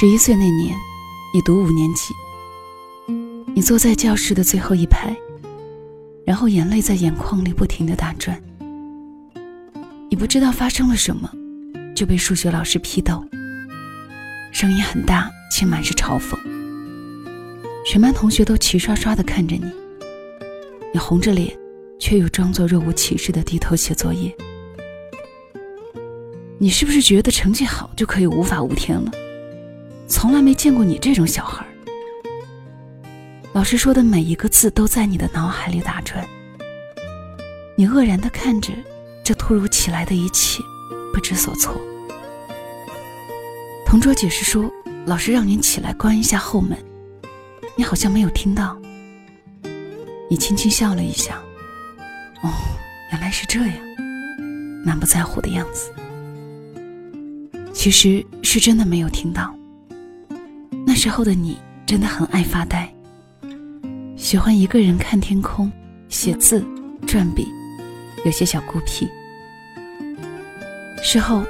十一岁那年，你读五年级，你坐在教室的最后一排，然后眼泪在眼眶里不停的打转。你不知道发生了什么，就被数学老师批斗，声音很大且满是嘲讽。全班同学都齐刷刷的看着你，你红着脸，却又装作若无其事的低头写作业。你是不是觉得成绩好就可以无法无天了？从来没见过你这种小孩。老师说的每一个字都在你的脑海里打转。你愕然的看着这突如其来的一切，不知所措。同桌解释说，老师让您起来关一下后门。你好像没有听到。你轻轻笑了一下。哦，原来是这样，满不在乎的样子。其实是真的没有听到。那时候的你真的很爱发呆，喜欢一个人看天空、写字、转笔，有些小孤僻。事后，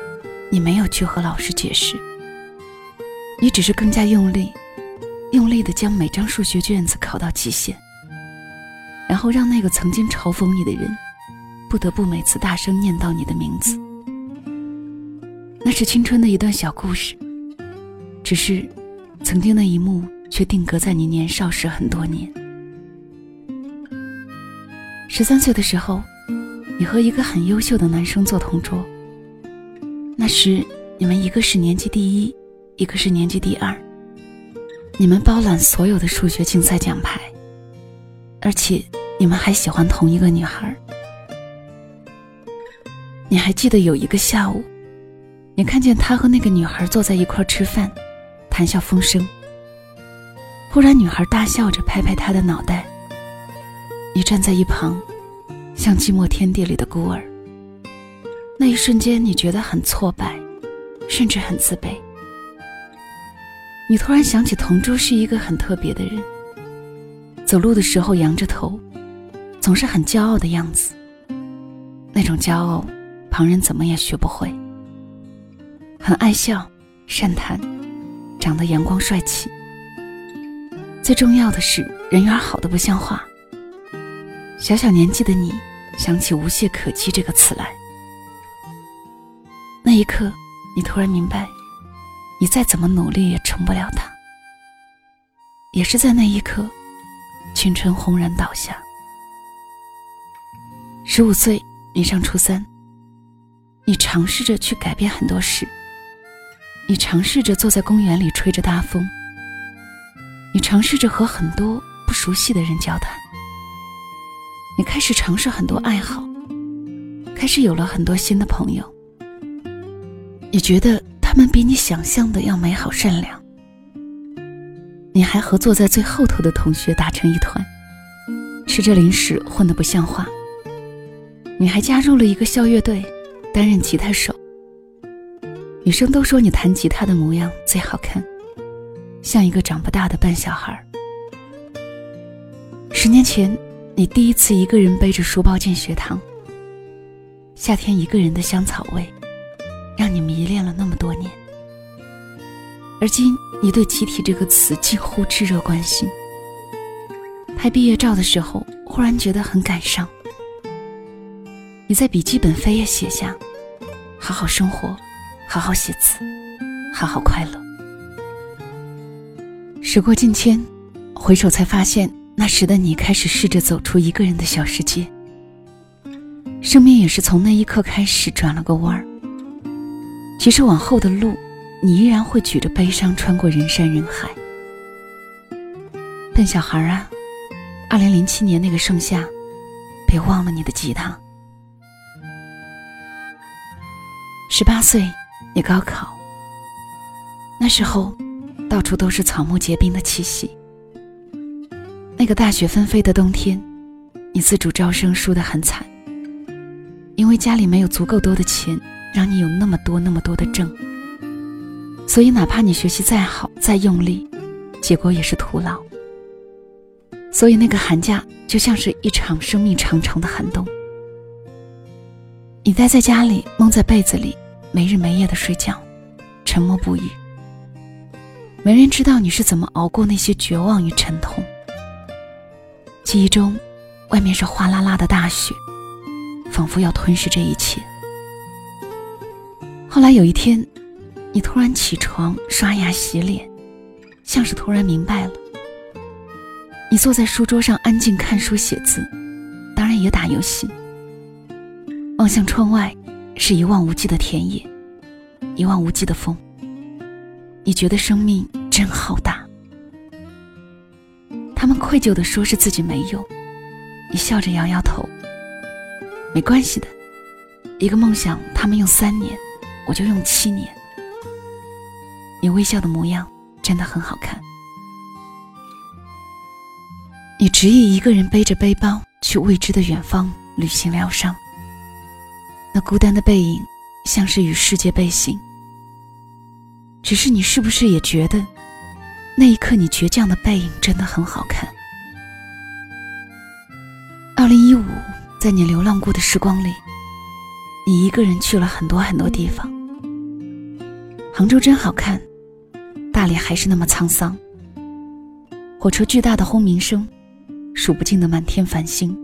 你没有去和老师解释，你只是更加用力。用力的将每张数学卷子考到极限，然后让那个曾经嘲讽你的人，不得不每次大声念到你的名字。那是青春的一段小故事，只是，曾经的一幕却定格在你年少时很多年。十三岁的时候，你和一个很优秀的男生做同桌。那时你们一个是年级第一，一个是年级第二。你们包揽所有的数学竞赛奖牌，而且你们还喜欢同一个女孩。你还记得有一个下午，你看见他和那个女孩坐在一块吃饭，谈笑风生。忽然，女孩大笑着拍拍他的脑袋。你站在一旁，像寂寞天地里的孤儿。那一瞬间，你觉得很挫败，甚至很自卑。你突然想起同桌是一个很特别的人，走路的时候仰着头，总是很骄傲的样子。那种骄傲，旁人怎么也学不会。很爱笑，善谈，长得阳光帅气。最重要的是人缘好的不像话。小小年纪的你，想起“无懈可击”这个词来，那一刻，你突然明白。你再怎么努力也成不了他。也是在那一刻，青春轰然倒下。十五岁，你上初三。你尝试着去改变很多事。你尝试着坐在公园里吹着大风。你尝试着和很多不熟悉的人交谈。你开始尝试很多爱好，开始有了很多新的朋友。你觉得？他们比你想象的要美好善良。你还和坐在最后头的同学打成一团，吃着零食混得不像话。你还加入了一个校乐队，担任吉他手。女生都说你弹吉他的模样最好看，像一个长不大的笨小孩。十年前，你第一次一个人背着书包进学堂。夏天一个人的香草味。让你迷恋了那么多年，而今你对“集体”这个词近乎炙热关心。拍毕业照的时候，忽然觉得很感伤。你在笔记本扉页写下：“好好生活，好好写字，好好快乐。”时过境迁，回首才发现，那时的你开始试着走出一个人的小世界。生命也是从那一刻开始转了个弯儿。其实往后的路，你依然会举着悲伤穿过人山人海。笨小孩啊，二零零七年那个盛夏，别忘了你的吉他。十八岁，你高考。那时候，到处都是草木皆兵的气息。那个大雪纷飞的冬天，你自主招生输得很惨，因为家里没有足够多的钱。让你有那么多那么多的证，所以哪怕你学习再好再用力，结果也是徒劳。所以那个寒假就像是一场生命长长的寒冬。你待在家里，蒙在被子里，没日没夜的睡觉，沉默不语。没人知道你是怎么熬过那些绝望与沉痛。记忆中，外面是哗啦啦的大雪，仿佛要吞噬这一切。后来有一天，你突然起床、刷牙、洗脸，像是突然明白了。你坐在书桌上安静看书写字，当然也打游戏。望向窗外，是一望无际的田野，一望无际的风。你觉得生命真浩大。他们愧疚地说是自己没用，你笑着摇摇头。没关系的，一个梦想他们用三年，我就用七年。你微笑的模样真的很好看。你执意一个人背着背包去未知的远方旅行疗伤。那孤单的背影，像是与世界背行。只是你是不是也觉得，那一刻你倔强的背影真的很好看？二零一五，在你流浪过的时光里，你一个人去了很多很多地方。杭州真好看，大理还是那么沧桑。火车巨大的轰鸣声，数不尽的满天繁星，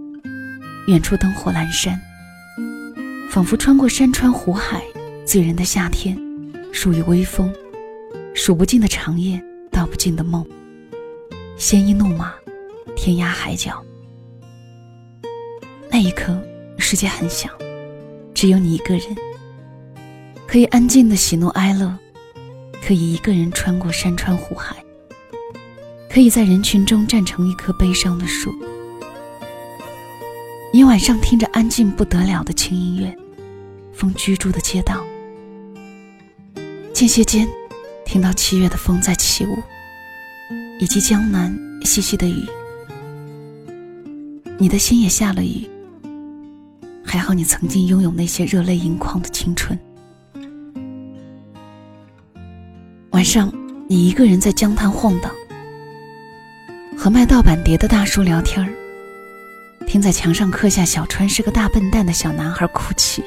远处灯火阑珊，仿佛穿过山川湖海，醉人的夏天，属于微风。数不尽的长夜，道不尽的梦。鲜衣怒马，天涯海角。那一刻，世界很小，只有你一个人，可以安静的喜怒哀乐，可以一个人穿过山川湖海，可以在人群中站成一棵悲伤的树。你晚上听着安静不得了的轻音乐，风居住的街道，间歇间。听到七月的风在起舞，以及江南细细的雨，你的心也下了雨。还好你曾经拥有那些热泪盈眶的青春。晚上，你一个人在江滩晃荡，和卖盗版碟的大叔聊天儿，听在墙上刻下“小川是个大笨蛋”的小男孩哭泣，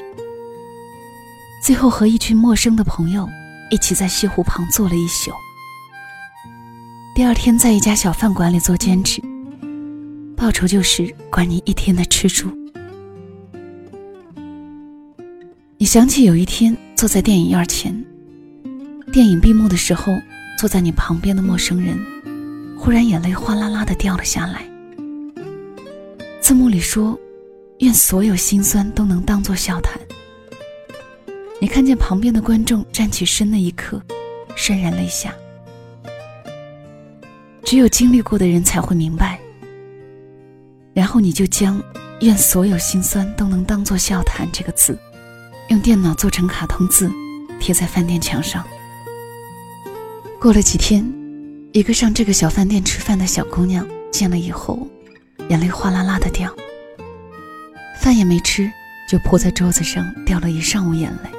最后和一群陌生的朋友。一起在西湖旁坐了一宿。第二天，在一家小饭馆里做兼职，报酬就是管你一天的吃住。你想起有一天坐在电影院前，电影闭幕的时候，坐在你旁边的陌生人，忽然眼泪哗啦啦的掉了下来。字幕里说：“愿所有心酸都能当作笑谈。”你看见旁边的观众站起身那一刻，潸然泪下。只有经历过的人才会明白。然后你就将“愿所有心酸都能当作笑谈”这个字，用电脑做成卡通字，贴在饭店墙上。过了几天，一个上这个小饭店吃饭的小姑娘见了以后，眼泪哗啦啦的掉，饭也没吃，就扑在桌子上掉了一上午眼泪。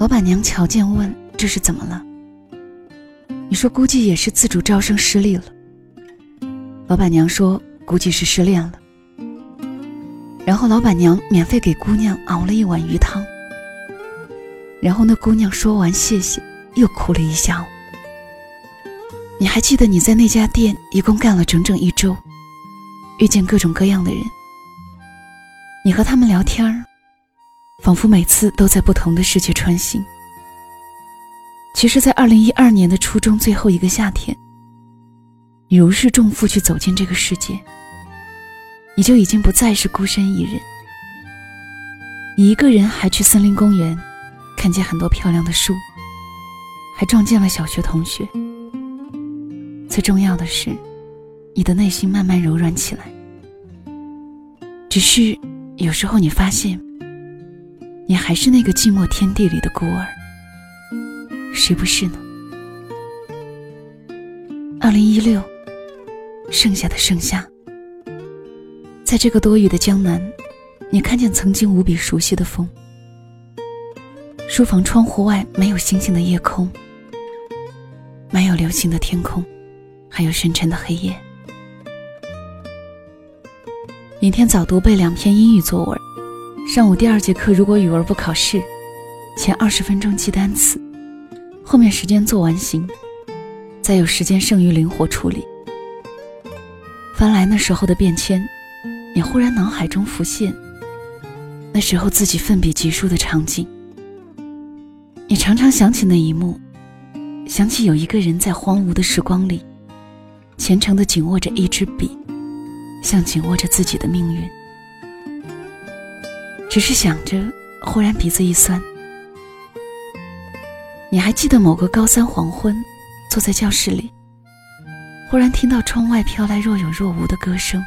老板娘瞧见问：“这是怎么了？”你说：“估计也是自主招生失利了。”老板娘说：“估计是失恋了。”然后老板娘免费给姑娘熬了一碗鱼汤。然后那姑娘说完谢谢，又哭了一下午。你还记得你在那家店一共干了整整一周，遇见各种各样的人，你和他们聊天儿。仿佛每次都在不同的世界穿行。其实，在二零一二年的初中最后一个夏天，你如释重负去走进这个世界，你就已经不再是孤身一人。你一个人还去森林公园，看见很多漂亮的树，还撞见了小学同学。最重要的是，你的内心慢慢柔软起来。只是有时候你发现。你还是那个寂寞天地里的孤儿，谁不是呢？二零一六，剩下的盛夏，在这个多雨的江南，你看见曾经无比熟悉的风。书房窗户外没有星星的夜空，没有流星的天空，还有深沉的黑夜。明天早读背两篇英语作文。上午第二节课，如果语文不考试，前二十分钟记单词。后面时间做完形，再有时间剩余灵活处理。翻来那时候的变迁，你忽然脑海中浮现那时候自己奋笔疾书的场景。你常常想起那一幕，想起有一个人在荒芜的时光里，虔诚地紧握着一支笔，像紧握着自己的命运。只是想着，忽然鼻子一酸。你还记得某个高三黄昏，坐在教室里，忽然听到窗外飘来若有若无的歌声。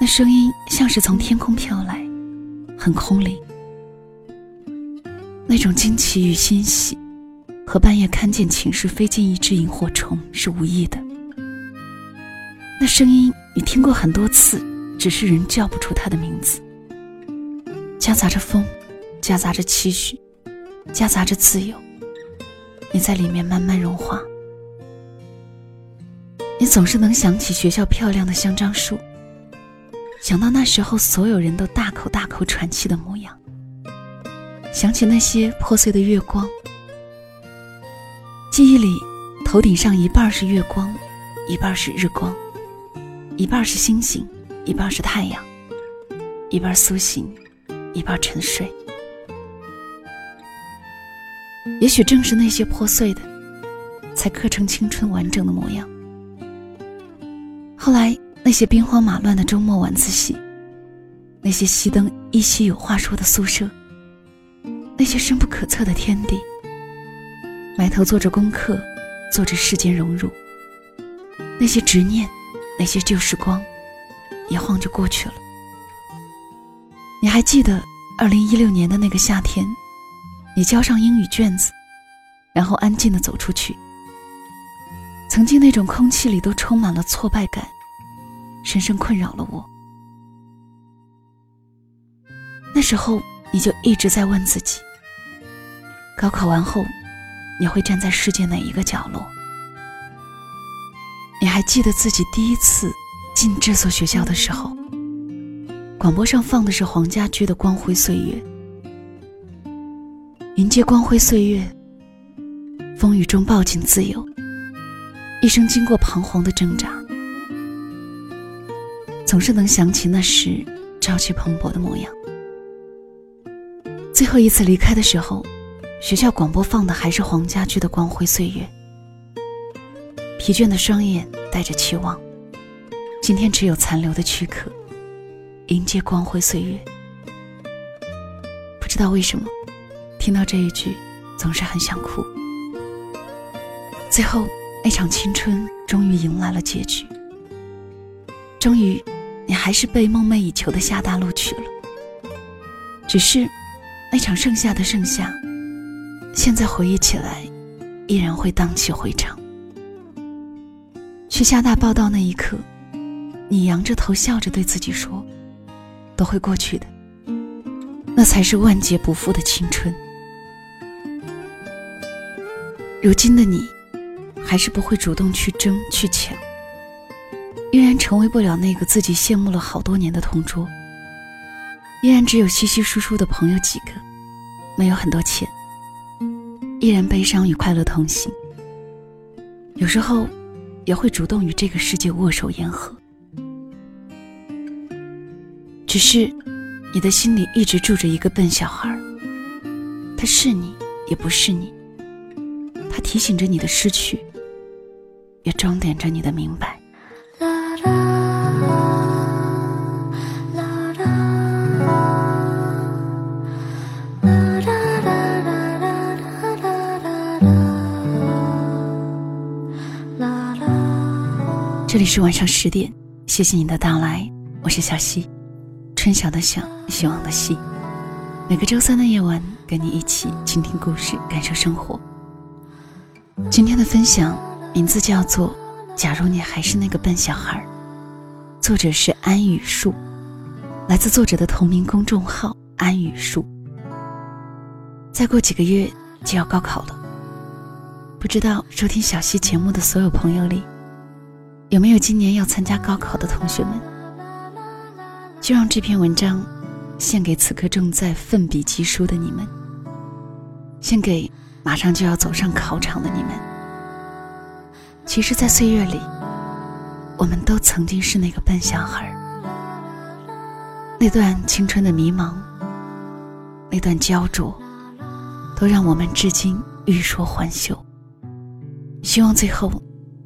那声音像是从天空飘来，很空灵。那种惊奇与欣喜，和半夜看见寝室飞进一只萤火虫是无异的。那声音你听过很多次，只是人叫不出它的名字。夹杂着风，夹杂着期许。夹杂着自由，你在里面慢慢融化。你总是能想起学校漂亮的香樟树，想到那时候所有人都大口大口喘气的模样，想起那些破碎的月光。记忆里，头顶上一半是月光，一半是日光，一半是星星，一半是太阳，一半苏醒，一半沉睡。也许正是那些破碎的，才刻成青春完整的模样。后来，那些兵荒马乱的周末晚自习，那些熄灯依稀有话说的宿舍，那些深不可测的天地，埋头做着功课，做着世间荣辱，那些执念，那些旧时光，一晃就过去了。你还记得二零一六年的那个夏天？你交上英语卷子，然后安静的走出去。曾经那种空气里都充满了挫败感，深深困扰了我。那时候你就一直在问自己：高考完后，你会站在世界哪一个角落？你还记得自己第一次进这所学校的时候，广播上放的是黄家驹的《光辉岁月》。迎接光辉岁月，风雨中抱紧自由。一生经过彷徨的挣扎，总是能想起那时朝气蓬勃的模样。最后一次离开的时候，学校广播放的还是黄家驹的《光辉岁月》。疲倦的双眼带着期望，今天只有残留的躯壳，迎接光辉岁月。不知道为什么。听到这一句，总是很想哭。最后，那场青春终于迎来了结局。终于，你还是被梦寐以求的厦大录取了。只是，那场盛夏的盛夏，现在回忆起来，依然会荡气回肠。去厦大报道那一刻，你仰着头笑着对自己说：“都会过去的。”那才是万劫不复的青春。如今的你，还是不会主动去争去抢，依然成为不了那个自己羡慕了好多年的同桌，依然只有稀稀疏疏的朋友几个，没有很多钱，依然悲伤与快乐同行。有时候，也会主动与这个世界握手言和。只是，你的心里一直住着一个笨小孩他是你，也不是你。他提醒着你的失去，也装点着你的明白。这里是晚上十点，谢谢你的到来，我是小溪，春晓的晓，希望的希。每个周三的夜晚，跟你一起倾听故事，感受生活。今天的分享名字叫做《假如你还是那个笨小孩》，作者是安语树，来自作者的同名公众号安语树。再过几个月就要高考了，不知道收听小溪节目的所有朋友里，有没有今年要参加高考的同学们？就让这篇文章献给此刻正在奋笔疾书的你们，献给。马上就要走上考场的你们。其实，在岁月里，我们都曾经是那个笨小孩那段青春的迷茫，那段焦灼，都让我们至今欲说还休。希望最后，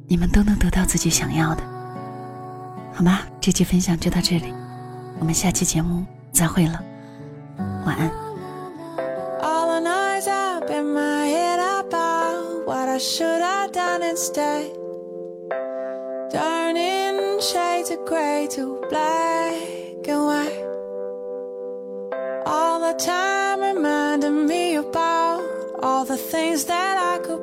你们都能得到自己想要的，好吗？这期分享就到这里，我们下期节目再会了，晚安。If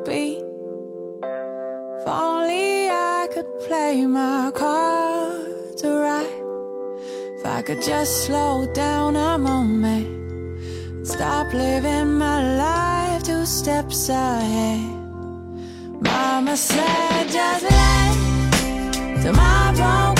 my cards right. If I could just slow down a moment, stop living my life two steps ahead. Mama said, just let tomorrow.